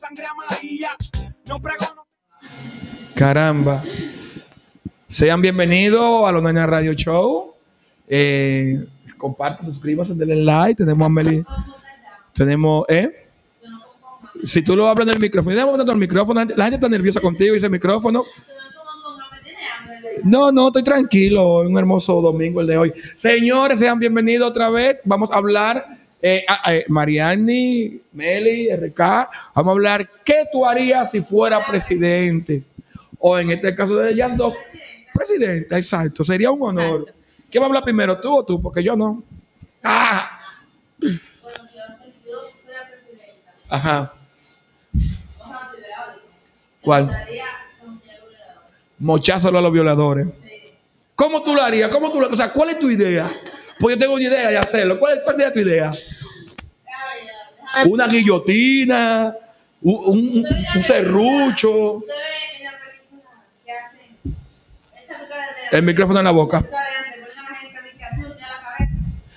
sangre amarilla. No pregono. Caramba. Sean bienvenidos a los Nena Radio Show. Eh, compartan, suscríbanse, denle like. Tenemos a Meli. Tenemos, ¿eh? Si tú lo hablas en el micrófono, déjame tanto el micrófono. La gente, la gente está nerviosa contigo y ese micrófono. No, no, estoy tranquilo. Un hermoso domingo el de hoy. Señores, sean bienvenidos otra vez. Vamos a hablar, eh, a- a- Mariani, Meli, RK. Vamos a hablar qué tú harías si fuera presidente. O en este caso de ellas dos, presidenta, exacto. Sería un honor. Exacto. ¿Quién va a hablar primero, tú o tú? Porque yo no. Ah, Bueno, si yo, fuera presidenta, ajá. ¿Cuál? Mochazo a los violadores. ¿Cómo tú lo harías? ¿Cómo tú lo- O sea, ¿cuál es tu idea? Porque yo tengo una idea de hacerlo. ¿Cuál, cuál sería tu idea? Una guillotina, un, un- un serrucho. El micrófono en la boca.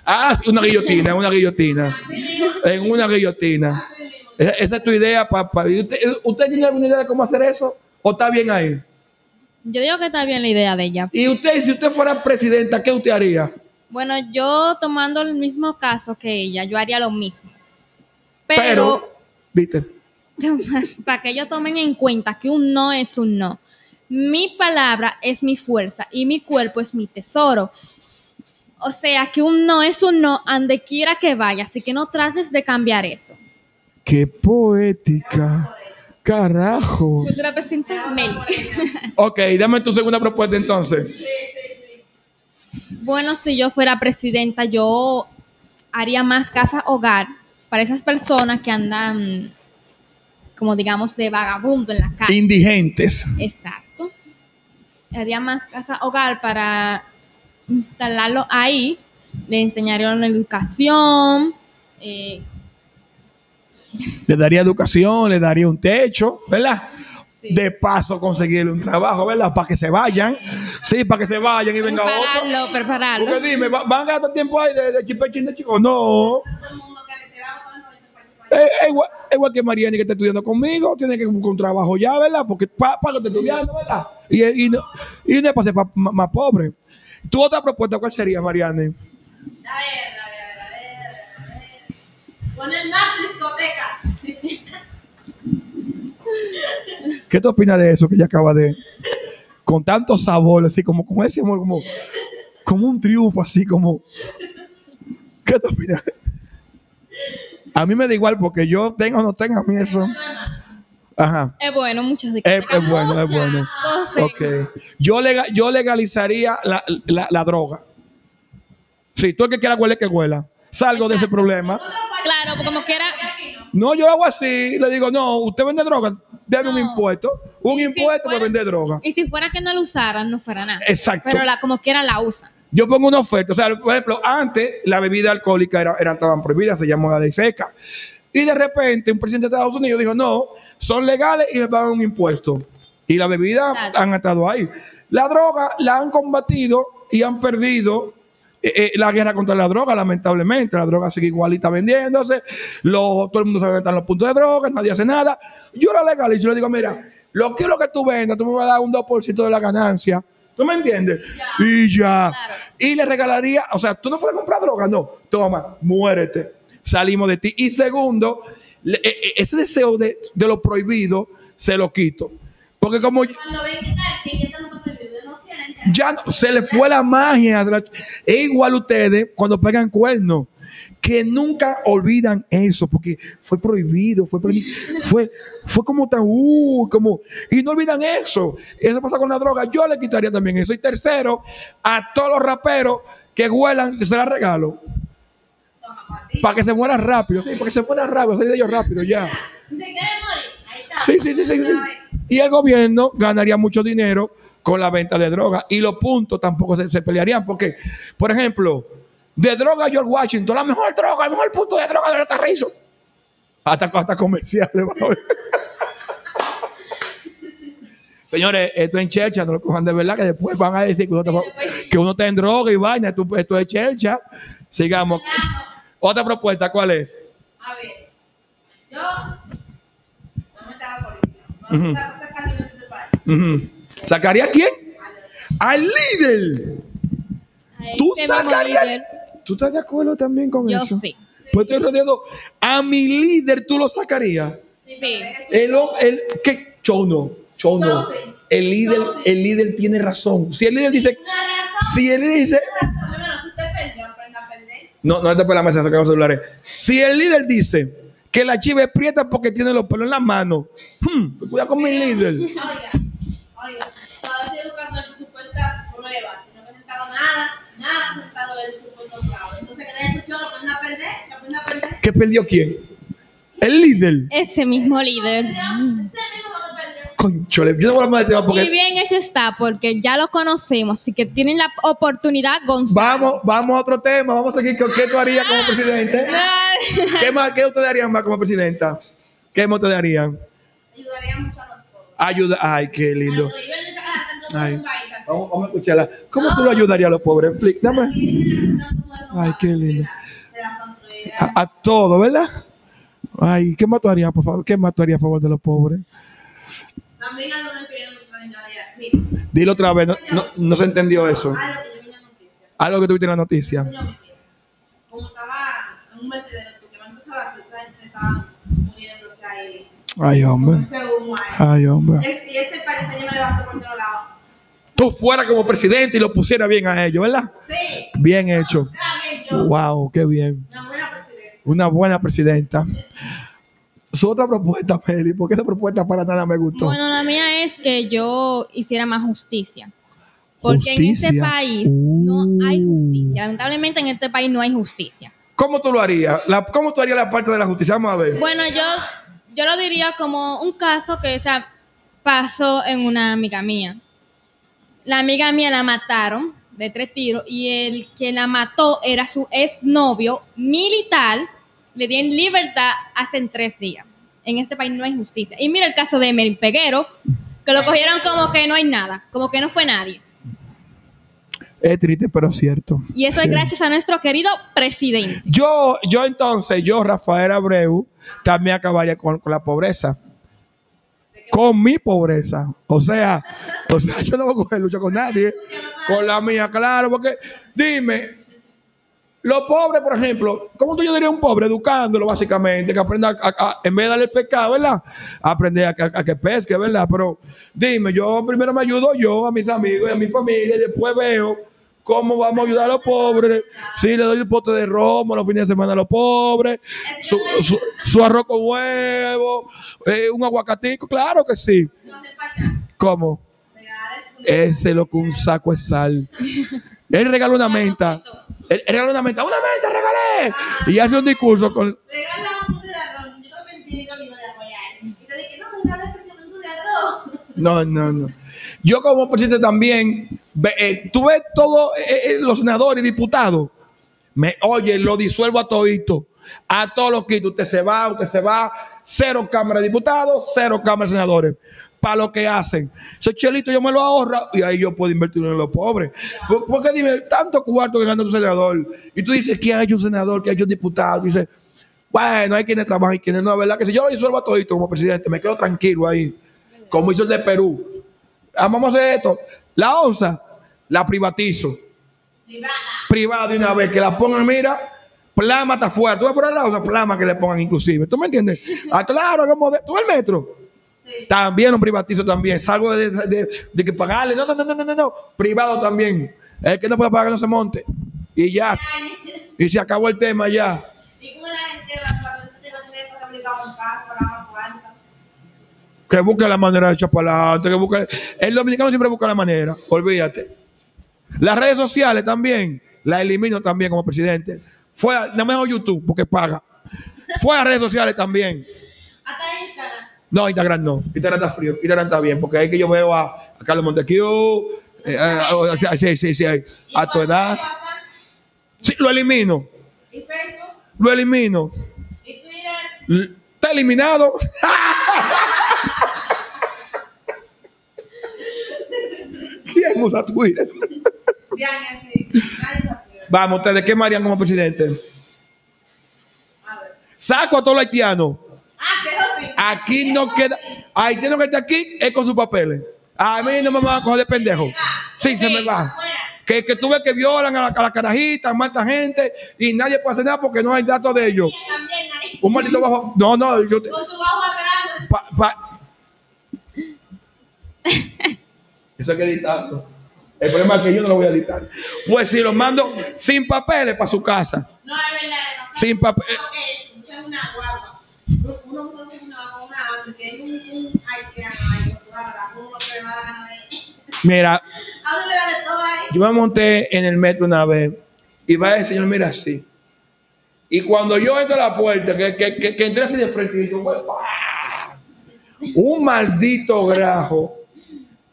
Ah, sí, una guillotina, una guillotina. En una guillotina. Esa, esa es tu idea, papá. ¿Y ¿Usted, ¿Usted tiene alguna idea de cómo hacer eso? ¿O está bien ahí? Yo digo que está bien la idea de ella. Y usted, si usted fuera presidenta, ¿qué usted haría? Bueno, yo tomando el mismo caso que ella, yo haría lo mismo. Pero, Pero, ¿viste? para que ellos tomen en cuenta que un no es un no. Mi palabra es mi fuerza y mi cuerpo es mi tesoro. O sea, que un no es un no, ande quiera que vaya. Así que no trates de cambiar eso. Qué poética. Carajo. Futura presidenta Mel. Ok, dame tu segunda propuesta entonces. Bueno, si yo fuera presidenta, yo haría más casa hogar para esas personas que andan, como digamos, de vagabundo en la calle. Indigentes. Exacto. Haría más casa hogar para instalarlo ahí. Le enseñaría una educación. eh, Le daría educación, le daría un techo, ¿verdad? Sí. De paso conseguirle un trabajo, ¿verdad? Para que se vayan. Sí, para que se vayan y venga otro. prepararlo, prepararlo. Porque dime, ¿va- ¿van a gastar tiempo ahí de, de chipechín de chico? No. Igual, igual que Mariani que está estudiando conmigo, tiene que buscar un trabajo ya, ¿verdad? Porque para pa, lo está estudiando, ¿verdad? Y, y, no, y no es para ser pa- más, más pobre. ¿Tu otra propuesta cuál sería, Mariani? A ver, a ver, a ver, a ver. Poner más discotecas. ¿Qué tú opinas de eso que ella acaba de... Con tanto sabor, así como, como ese amor, como, como un triunfo, así como... ¿Qué tú opinas? A mí me da igual porque yo tengo o no tengo a mí eso. Ajá. Es bueno, muchas Es, es bueno, es bueno. Entonces, Ok. Yo, lega- yo legalizaría la, la- la droga. Si tú el que quiera huele, que huela. Salgo de ese problema. claro, porque como quiera, No, yo hago así. Le digo, no, usted vende droga, un No. impuesto. Un Y si impuesto por fuera- vender droga. y si fuera que no lo usaran, no fuera nada. Exacto. Pero la, como quiera la usan. Yo pongo una oferta. O sea, por ejemplo, antes la bebida alcohólica era, eran, estaban prohibidas, se llamó la ley seca. Y de repente un presidente de Estados Unidos dijo, no, son legales y me pagan un impuesto. Y las bebidas Exacto. han estado ahí. La droga la han combatido y han perdido eh, eh, la guerra contra la droga, lamentablemente. La droga sigue igualita vendiéndose. Los- todo el mundo sabe que están los puntos de droga, nadie hace nada. Yo la legalizo y le digo, mira, lo que lo que tú vendas, tú me vas a dar un 2% de la ganancia. ¿Tú me entiendes? Y ya. Claro. Y le regalaría, o sea, tú no puedes comprar droga, no. Toma, muérete. Salimos de ti. Y segundo, le- e- e- ese deseo de, de lo prohibido se lo quito. Porque como Cuando ven que ya. no- se le fue la magia. es igual ustedes cuando pegan cuernos. Que nunca olvidan eso, porque fue prohibido, fue prohibido, fue, fue como tan, uh, como, y no olvidan eso. Eso pasa con la droga. Yo le quitaría también eso. Y tercero, a todos los raperos que huelan, se la regalo. Para que se mueran rápido, sí, para que se mueran rápido, salir de ellos rápido, ya. Sí, sí, sí, sí, sí. Y el gobierno ganaría mucho dinero con la venta de droga. Y los puntos tampoco se, se pelearían. Porque, por ejemplo, de droga George Washington, la mejor droga, el mejor punto de droga de los carrizos. Hasta, hasta comerciales. Señores, esto en Chercha, no lo cojan de verdad, que después van a decir que uno, está, que uno está en droga y vaina. Esto, esto es Chercha. Sigamos. Otra propuesta, ¿cuál es? A ver, yo. Saca- saca líder de este país. ¿Sacaría a quién? Al líder. ¿Tú sacarías? líder, ¿Tú estás de acuerdo también con Yo eso? sí. Pues estoy rodeado. A mi líder tú lo sacarías. Sí. El, el, ¿qué? Yo no. Yo no. Yo sí. El líder, Yo el líder tiene razón. Si el líder dice, si el líder dice, no, no te por la mesa, saca los celulares. Si el líder dice que la chiva es prieta porque tiene los pelos en la mano, hmm, cuidado con mi líder. Entonces, a perder, a perder. ¿Qué perdió quién? El líder. Ese mismo líder. Ese mismo perdió. Conchole, yo no voy a hablar del tema Y bien hecho está, porque ya lo conocemos, así que tienen la oportunidad, Gonzalo. vamos, vamos a otro tema. Vamos a seguir con qué tú harías como presidente. ¿Qué más, qué ustedes harían más como presidenta? ¿Qué más ustedes harían? Ayudaría mucho a los pobres. Ayuda. Ay, qué A lindo. los Ay. Vamos, vamos a escucharla. ¿Cómo tú lo ayudarías a los pobres? Dame. Ay, qué lindo. A, a todo, ¿verdad? Ay, ¿qué más tú harías, por favor? ¿Qué más tú harías a favor de los pobres? También que ayudaría. Mira, Dilo otra vez, no, no, no se entendió eso. algo que tuviste en la noticia. Coño, mi vida. Como estaba en un vertedero, porque me empezaba a soltar, gente estaba muriéndose ahí. Ay, hombre. ese. Ay, hombre. Y este país está lleno de basura por todos lados. Tú fueras como presidente y lo pusiera bien a ellos, ¿verdad? Sí. Bien hecho. Wow, qué bien. Una buena presidenta. Una buena presidenta. Su otra propuesta, Meli, porque esa propuesta para nada me gustó. Bueno, la mía es que yo hiciera más justicia. Porque en este país no hay Uh. justicia. Lamentablemente en este país no hay justicia. ¿Cómo tú lo harías? La- ¿Cómo tú harías la parte de la justicia? Vamos a ver. Bueno, yo, yo lo diría como un caso que o sea, pasó en una amiga mía. La amiga mía la mataron de tres tiros y el que la mató era su exnovio militar. Le di en libertad hace tres días. En este país no hay justicia. Y mira el caso de Emel Peguero, que lo cogieron como que no hay nada, como que no fue nadie. Es triste, pero cierto. Y eso Sí. es gracias a nuestro querido presidente. Yo, yo entonces, yo, Rafael Abreu, también acabaría con, con la pobreza. Con mi pobreza. O sea, o sea, yo no voy a coger lucha con nadie. Con la mía, claro, porque dime, los pobres, por ejemplo, ¿cómo tú yo diría un pobre? Educándolo, básicamente, que aprenda en vez de darle el pescado, ¿verdad? Aprender a, a que pesque, ¿verdad? Pero dime, yo primero me ayudo yo, a mis amigos y a mi familia, y después veo cómo vamos a ayudar a los pobres. Si le doy un pote de romo los fines de semana a los pobres, su, arroz con huevo, eh, un aguacatico, claro que sí. No. ¿Cómo? Ese es lo que un saco de sal. Él regaló una menta. Él, regaló una menta. ¡Una menta regalé! Y hace un discurso con. Regala un bote de arroz. Yo el tirito vino de arroz. Y te dije, no, este bote de arroz. No, no, no. Yo como presidente también, eh, tú ves todos eh, eh, los senadores y diputados. Me, oye, lo disuelvo a todito. A todos los que usted se va, usted se va. Cero cámara de diputados, cero cámara de senadores. Para lo que hacen. Esos chelitos yo me lo ahorro y ahí yo puedo invertirlo en los pobres. Por- Porque dime, tanto cuarto que gana tu senador. Y tú dices, ¿qué ha hecho un senador? ¿Qué ha hecho un diputado? Y dices, bueno, hay quienes trabajan y quienes no, ¿verdad? Que si yo lo disuelvo a todito como presidente, me quedo tranquilo ahí. Como hizo el de Perú. Ah, Vamos a hacer esto. La onza la privatizo. Privada. Privada de una vez. Que la pongan, mira, plama está fuera. Tú ves fuera de la onza, plama que le pongan inclusive. ¿Tú me entiendes? Ah, claro, como de, ¿tú el metro? Sí. También lo privatizo también. Salgo de, de- de que pagarle. No, no, no, no, no, no, no. Privado también. El que no puede pagar no se monte. Y ya. Y se acabó el tema ya. Y como la gente va a Que busque la manera de echar para adelante. Que busque... El dominicano siempre busca la manera. Olvídate. Las redes sociales también. Las elimino también como presidente. Fue a, no mejor YouTube porque paga. Fue a redes sociales también. Hasta Instagram. No, Instagram no. Instagram está frío. Instagram está bien. Porque ahí que yo veo a, a Carlos Montequiu. eh, sí, sí, sí. A tu edad. Sí, lo elimino. Y Facebook. Lo elimino. Y Twitter. Está eliminado. ¿Quién usa Twitter? Vamos, ustedes, ¿qué me harían como presidente? Saco a todos los haitianos. Aquí no queda. Tiene que estar aquí es con sus papeles. A mí no me van a coger de pendejo. Sí, se me va. Que, que tú ves que violan a la, a la carajita, matan gente y nadie puede hacer nada porque no hay datos de ellos. Un maldito bajo. No, no, yo te- pa- Eso hay que editarlo. El problema es que yo no lo voy a editar. Pues si lo mando sin papeles para su casa. No, es verdad. no. Sin papel. Ok, tú eres una guagua. Uno uno no tiene una con una hambre, que es un, un haitiano ahí, con toda la- uno que le va a dar ganas de- Mira, yo me monté en el metro una vez y va el señor, mira así. Y cuando yo entro a la puerta, que, que, que, que entré así de frente, y yo, un maldito grajo.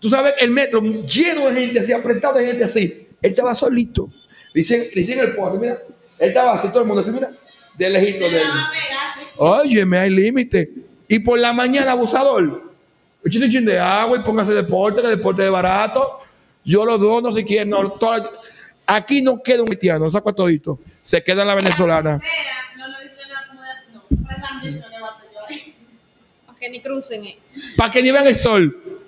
Tú sabes, el metro lleno de gente así, apretado de gente así. Él estaba solito. Le hicieron, le hicieron el fuego, mira. Él estaba así, todo el mundo así, mira. De lejito de él. sí. Óyeme, hay límite. Y por la mañana, abusador. Échate un chin de agua y póngase deporte, que el deporte es barato. Yo lo dono si quieren. No, Aquí no queda un haitiano, saco a todito. Se queda la venezolana. Para que ni crucen. eh. Para que ni vean el sol.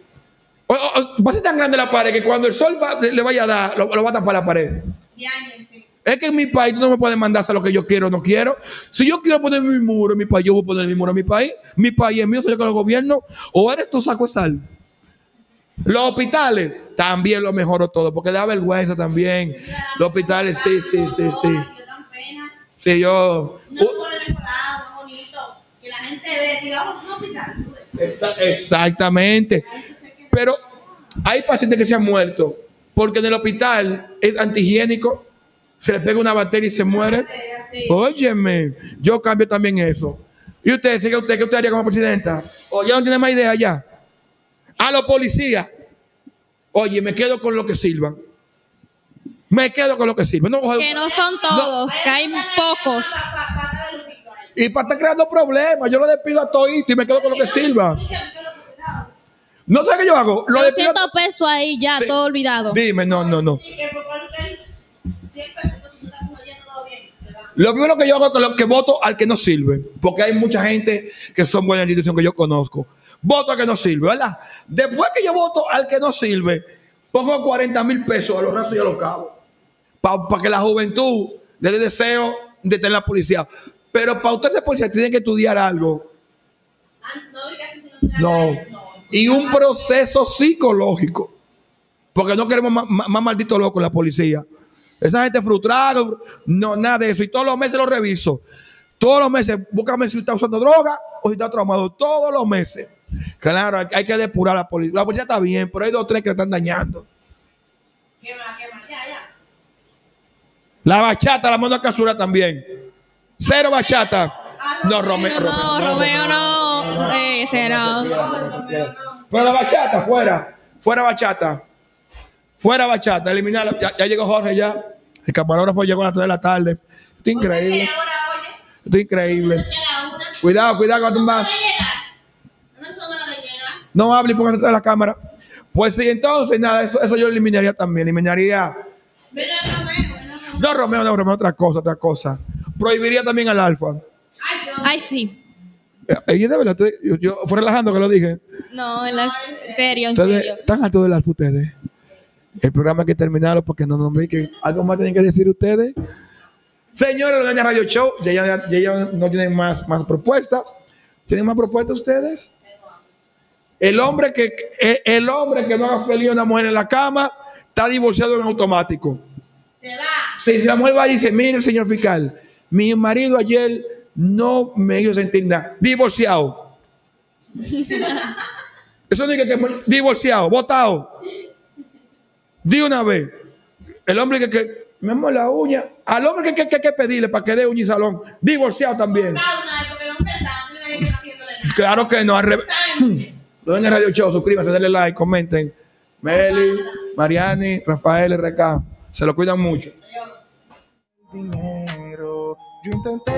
O- o- o- va a ser tan grande la pared que cuando el sol va- le vaya a dar, lo, lo va a tapar la pared. Sí. Es que en mi país tú no me puedes mandar a lo que yo quiero o no quiero. Si yo quiero poner mi muro en mi país, yo voy a poner mi muro en mi país. Mi país es mío, soy yo con el gobierno. O eres tú saco de sal. Los hospitales también lo mejoro todo, porque da vergüenza también. Los hospitales, sí, sí, sí, sí. Yo tan pena. Sí, yo. No bonito. Que la gente ve, digamos, un hospital. exactamente. Pero hay pacientes que se han muerto porque en el hospital es antihigiénico, se le pega una bacteria y se muere. Sí. Óyeme, yo cambio también eso. ¿Y usted, sigue usted, qué usted haría como presidenta? ¿O ya no tiene más idea ya? A los policías. Oye, me quedo con lo que sirvan. Me quedo con lo que sirvan. No, Que no son todos, que hay pocos. Y para estar creando problemas, yo lo despido a todito y me quedo con lo que sirva. Yo- yo lo que cuidado. ¿No sé qué yo hago? Lo despido a 200 pesos ahí ya, Sí. todo olvidado. Dime, no, no, no. Lo primero que yo hago es que, lo- que voto al que no sirve, porque hay mucha gente que son buenas instituciones que yo conozco. Voto al que no sirve, ¿verdad? Después que yo voto al que no sirve, pongo 40 mil pesos a los rasos y a los cabos, para que la juventud le dé deseo de tener la policía. Pero para usted ser policía tiene que estudiar algo. Ah, No no Y un proceso psicológico. Porque no queremos más, malditos locos en la policía. Esa gente frustrada, fr- no, nada de eso. Y todos los meses lo reviso. Todos los meses, búscame si está usando droga o si está traumado. Todos los meses. Claro, hay, hay que depurar a la policía. La policía está bien, pero hay dos o tres que la están dañando. ¿Qué más? ¿Qué más? Ya, ya. La bachata, la mano a casura también. Cero bachata. No, Romeo. No, Romeo no. Eh, Ese no. Pero la bachata, fuera. Fuera bachata. Fuera bachata. Eliminarla. Ya, ya llegó Jorge ya. El camarógrafo llegó a las 3 de la tarde. Esto es increíble. Esto es increíble. Cuidado, cuidado con tumbar. No hable y póngase atrás de la cámara. Pues sí, entonces nada, eso, eso yo lo eliminaría también. Eliminaría. No, Romeo, no, Romeo, otra cosa, otra cosa. Prohibiría también al alfa. Ay, sí. Eh, eh, de verdad, yo, yo fue relajando que lo dije. No, en, la- en serio, en serio. están altos del alfa ustedes. El programa hay que terminarlo porque no nombré que algo más tienen que decir ustedes. Señores, los de Radio Show, ya, ya, no tienen más, más propuestas. ¿Tienen más propuestas ustedes? El hombre que el, el hombre que no haga feliz a una mujer en la cama está divorciado en automático. Se va. Si, si la mujer va y dice, mire, señor fiscal, mi marido ayer no me hizo sentir nada. Divorciado. Eso no es que, que- divorciado, votado. Di una vez. El hombre que, que me amo la uña. Al hombre que, que, que hay que pedirle para que dé uña y salón. Divorciado también. Claro que no, al revés. Lo ven en Radio Show, suscríbanse, denle like, comenten. Meli, Mariani, Rafael, RK. Se lo cuidan mucho. dinero. Yo intenté